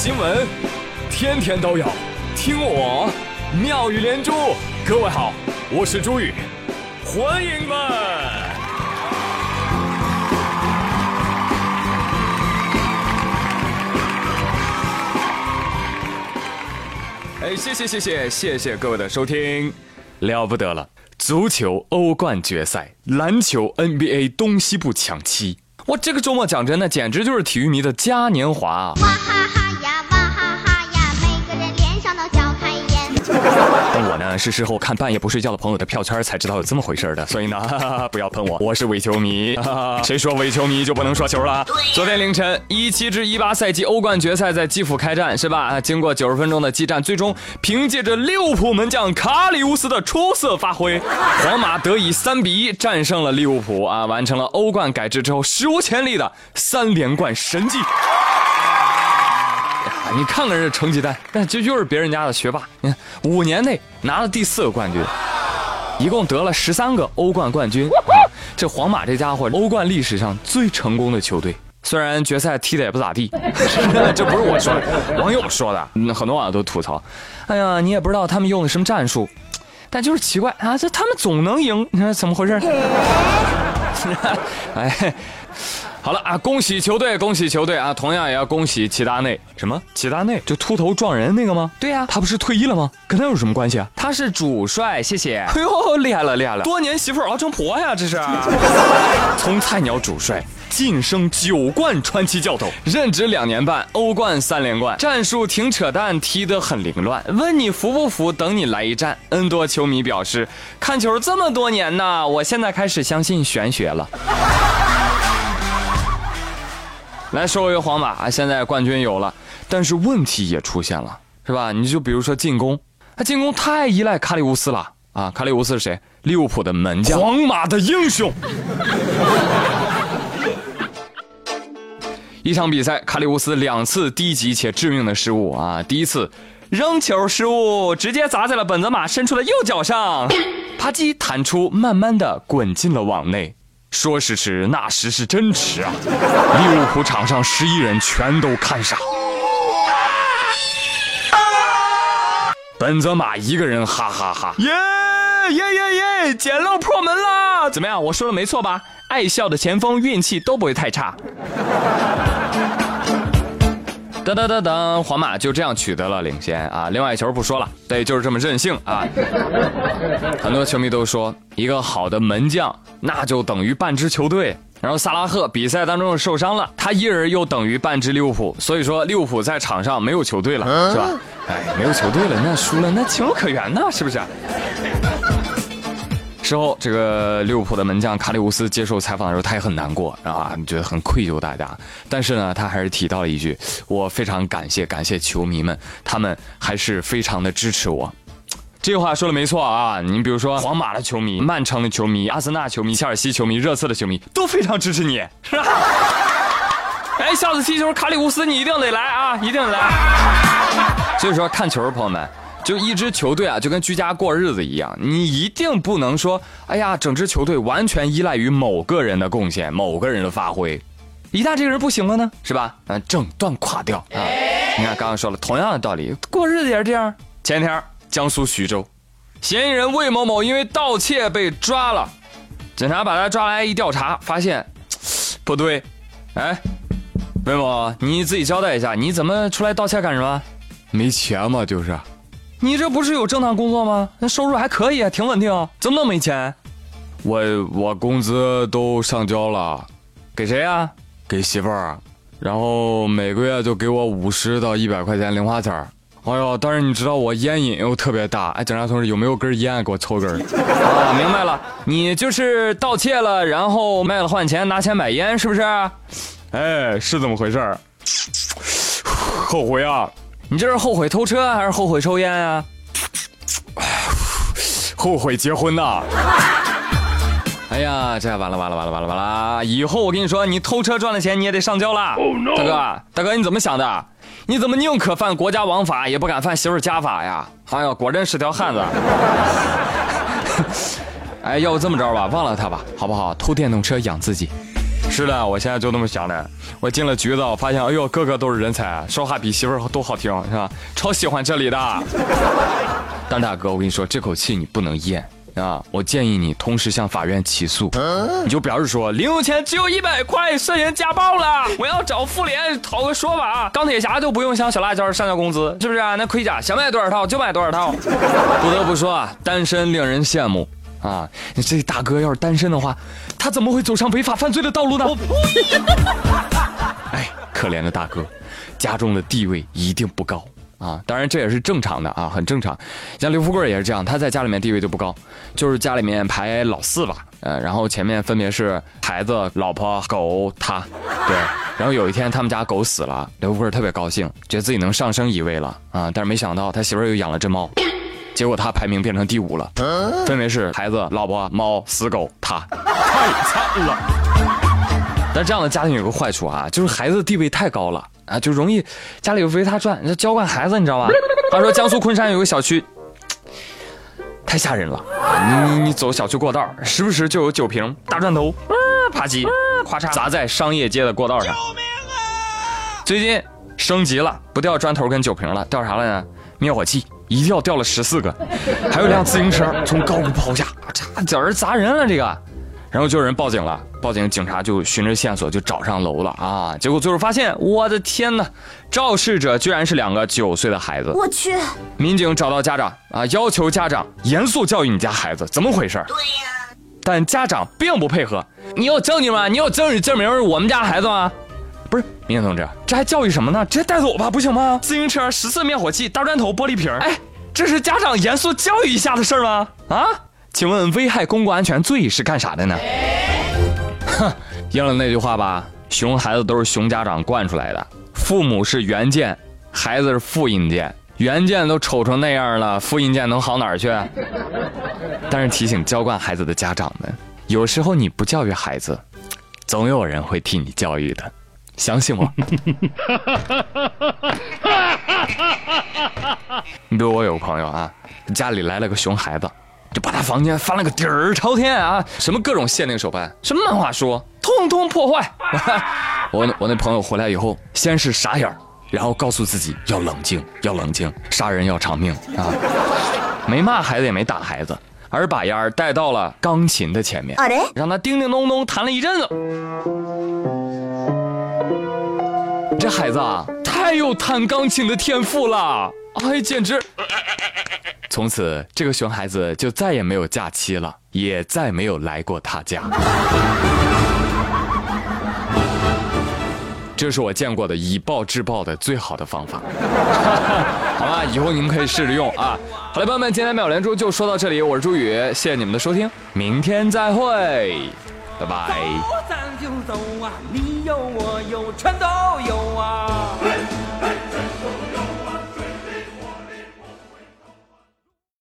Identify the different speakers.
Speaker 1: 新闻天天都有，听我妙语连珠。各位好，我是朱宇，欢迎们。哎，谢谢谢谢谢谢各位的收听，了不得了！足球欧冠决赛，篮球 NBA 东西部抢七。我这个周末讲真的，简直就是体育迷的嘉年华！哇哈哈 颜。我呢是事后看半夜不睡觉的朋友的票圈才知道有这么回事的，所以呢，哈 哈不要喷我，我是伪球迷。谁说伪球迷就不能说球了？昨天凌晨，一七至一八赛季欧冠决赛在基辅开战，是吧？经过九十分钟的激战，最终凭借着利物浦门将卡里乌斯的出色发挥，皇马得以三比一战胜了利物浦啊，完成了欧冠改制之后史无前例的三连冠神迹。你看看这成绩单，那就又是别人家的学霸。你看，五年内拿了第四个冠军，一共得了十三个欧冠冠军。这皇马这家伙，欧冠历史上最成功的球队。虽然决赛踢的也不咋地，这不是我说的，网友说的。很多网友都吐槽：“哎呀，你也不知道他们用的什么战术，但就是奇怪啊，这他们总能赢，你说怎么回事？” 哎。好了啊，恭喜球队，恭喜球队啊！同样也要恭喜齐达内。什么？齐达内就秃头撞人那个吗？对呀，他不是退役了吗？跟他有什么关系啊？他是主帅，谢谢。哎呦，厉害了，厉害了！多年媳妇熬成婆呀，这是。从菜鸟主帅晋升九冠传奇教头，任职两年半，欧冠三连冠，战术挺扯淡，踢得很凌乱。问你服不服？等你来一战。N 多球迷表示，看球这么多年呢，我现在开始相信玄学了。来说回皇马啊，现在冠军有了，但是问题也出现了，是吧？你就比如说进攻，他进攻太依赖卡里乌斯了啊！卡里乌斯是谁？利物浦的门将，皇马的英雄。一场比赛，卡里乌斯两次低级且致命的失误啊！第一次扔球失误，直接砸在了本泽马伸出的右脚上，啪叽弹出，慢慢的滚进了网内。说时迟，那时是真迟啊！利物浦场上十一人全都看傻，本泽马一个人哈哈哈！耶耶耶耶！捡漏破门啦！怎么样？我说的没错吧？爱笑的前锋运气都不会太差。噔噔噔噔，皇马就这样取得了领先啊！另外一球不说了，对，就是这么任性啊！很多球迷都说，一个好的门将那就等于半支球队。然后萨拉赫比赛当中受伤了，他一人又等于半支利物浦。所以说利物浦在场上没有球队了，是吧？哎，没有球队了，那输了那情有可原呢，是不是？之后，这个利物浦的门将卡里乌斯接受采访的时候，他也很难过啊，觉得很愧疚大家。但是呢，他还是提到了一句：“我非常感谢，感谢球迷们，他们还是非常的支持我。”这话说的没错啊。你比如说，皇马的球迷、曼城的球迷、阿森纳球迷、切尔西球迷、热刺的球迷都非常支持你，是吧？哎，下次踢球，卡里乌斯你一定得来啊，一定得来。所以说，看球，朋友们。就一支球队啊，就跟居家过日子一样，你一定不能说，哎呀，整支球队完全依赖于某个人的贡献、某个人的发挥，一旦这个人不行了呢，是吧？嗯，整段垮掉啊！你看刚刚说了同样的道理，过日子也是这样。前天江苏徐州，嫌疑人魏某某因为盗窃被抓了，警察把他抓来一调查，发现不对，哎，魏某，你自己交代一下，你怎么出来盗窃干什么？
Speaker 2: 没钱嘛，就是。
Speaker 1: 你这不是有正当工作吗？那收入还可以，挺稳定。怎么能没钱？
Speaker 2: 我我工资都上交了，
Speaker 1: 给谁啊？
Speaker 2: 给媳妇儿，然后每个月就给我五十到一百块钱零花钱哎呦，但是你知道我烟瘾又特别大。哎，警察同志有没有根烟给我抽根？
Speaker 1: 啊，明白了，你就是盗窃了，然后卖了换钱，拿钱买烟，是不是？
Speaker 2: 哎，是这么回事 后悔啊！
Speaker 1: 你这是后悔偷车还是后悔抽烟啊？
Speaker 2: 后悔结婚呐！
Speaker 1: 哎呀，这完了完了完了完了完了！以后我跟你说，你偷车赚了钱，你也得上交了。大哥，大哥，你怎么想的？你怎么宁可犯国家王法，也不敢犯媳妇家法呀？哎呀，果真是条汉子！哎，要不这么着吧，忘了他吧，好不好？偷电动车养自己。是的，我现在就那么想的。我进了局子，我发现，哎呦，个个都是人才，说话比媳妇儿都好听，是吧？超喜欢这里的。但大哥，我跟你说，这口气你不能咽。啊！我建议你同时向法院起诉，你就表示说零用钱只有一百块，涉嫌家暴了，我要找妇联讨个说法。钢铁侠就不用向小辣椒上交工资，是不是？啊那盔甲想买多少套就买多少套。不得不说啊，单身令人羡慕啊！你这大哥要是单身的话，他怎么会走上违法犯罪的道路呢？我 呸哎，可怜的大哥，家中的地位一定不高。啊，当然这也是正常的啊，很正常。像刘富贵也是这样，他在家里面地位就不高，就是家里面排老四吧，呃，然后前面分别是孩子、老婆、狗，他，对。然后有一天他们家狗死了，刘富贵特别高兴，觉得自己能上升一位了啊，但是没想到他媳妇又养了只猫，结果他排名变成第五了，分别是孩子、老婆、猫、死狗，他，太惨了。但这样的家庭有个坏处啊，就是孩子地位太高了。啊，就容易家里有围他转，你娇惯孩子，你知道吧？话说江苏昆山有个小区，太吓人了。你你走小区过道，时不时就有酒瓶、大砖头，啪叽，咔嚓砸在商业街的过道上。救命啊！最近升级了，不掉砖头跟酒瓶了，掉啥了呢？灭火器，一掉掉了十四个，还有辆自行车从高处抛下，差点儿砸人了这个。然后就有人报警了，报警，警察就循着线索就找上楼了啊！结果最后发现，我的天哪，肇事者居然是两个九岁的孩子！我去！民警找到家长啊，要求家长严肃教育你家孩子，怎么回事？对呀，但家长并不配合。你有证据吗？你有证据证明是我们家孩子吗？不是，民警同志，这还教育什么呢？直接带走吧，不行吗？自行车、十四灭火器、大砖头、玻璃瓶，哎，这是家长严肃教育一下的事吗？啊？请问危害公共安全罪是干啥的呢？哼，应了那句话吧，熊孩子都是熊家长惯出来的。父母是原件，孩子是复印件。原件都丑成那样了，复印件能好哪儿去？但是提醒娇惯孩子的家长们，有时候你不教育孩子，总有人会替你教育的，相信我。你比如我有个朋友啊，家里来了个熊孩子。就把他房间翻了个底儿朝天啊！什么各种限定手办，什么漫画书，通通破坏。我我那朋友回来以后，先是傻眼儿然后告诉自己要冷静，要冷静，杀人要偿命啊！没骂孩子，也没打孩子，而把烟儿带到了钢琴的前面，让他叮叮咚咚弹了一阵子。孩子啊，太有弹钢琴的天赋了，哎，简直。从此，这个熊孩子就再也没有假期了，也再没有来过他家。这是我见过的以暴制暴的最好的方法。好吧，以后你们可以试着用啊。好了，朋友们，今天妙连珠就说到这里，我是朱宇，谢谢你们的收听，明天再会，拜拜。有我有全都有啊。